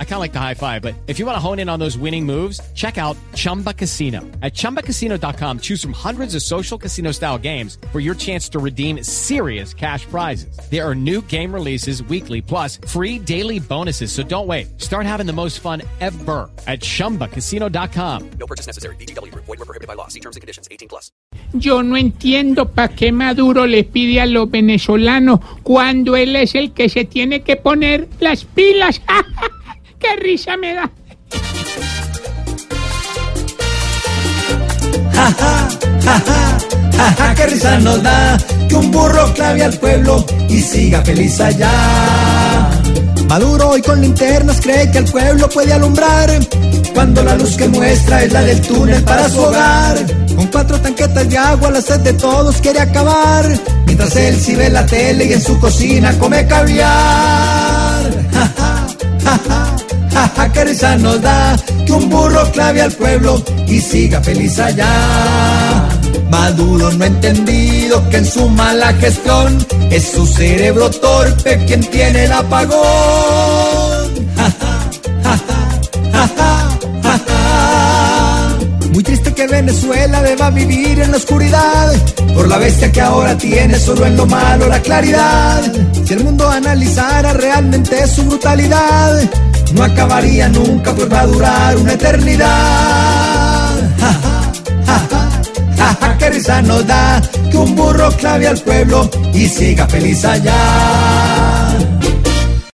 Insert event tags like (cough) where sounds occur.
I kind of like the high five, but if you want to hone in on those winning moves, check out Chumba Casino. At ChumbaCasino.com, choose from hundreds of social casino style games for your chance to redeem serious cash prizes. There are new game releases weekly, plus free daily bonuses. So don't wait. Start having the most fun ever at ChumbaCasino.com. No purchase necessary. BGW. Void were prohibited by law. See terms and conditions. 18 plus. Yo no entiendo para qué Maduro le pide a los venezolanos cuando él es el que se tiene que poner las pilas. (laughs) ¡Qué risa me da! Jaja, qué risa nos da que un burro clave al pueblo y siga feliz allá. Maduro hoy con linternas cree que el pueblo puede alumbrar cuando la luz que muestra es la del túnel para su hogar. Con cuatro tanquetas de agua la sed de todos quiere acabar, mientras él si ve la tele y en su cocina come caviar. Risa nos da que un burro clave al pueblo y siga feliz allá. Maduro no ha entendido que en su mala gestión es su cerebro torpe quien tiene el apagón. Muy triste que Venezuela deba vivir en la oscuridad por la bestia que ahora tiene solo en lo malo la claridad. Si el mundo analizara realmente su brutalidad, no acabaría nunca, pues va a durar una eternidad. Ja, ja, ja, ja, ja, qué risa nos da que un burro clave al pueblo y siga feliz allá.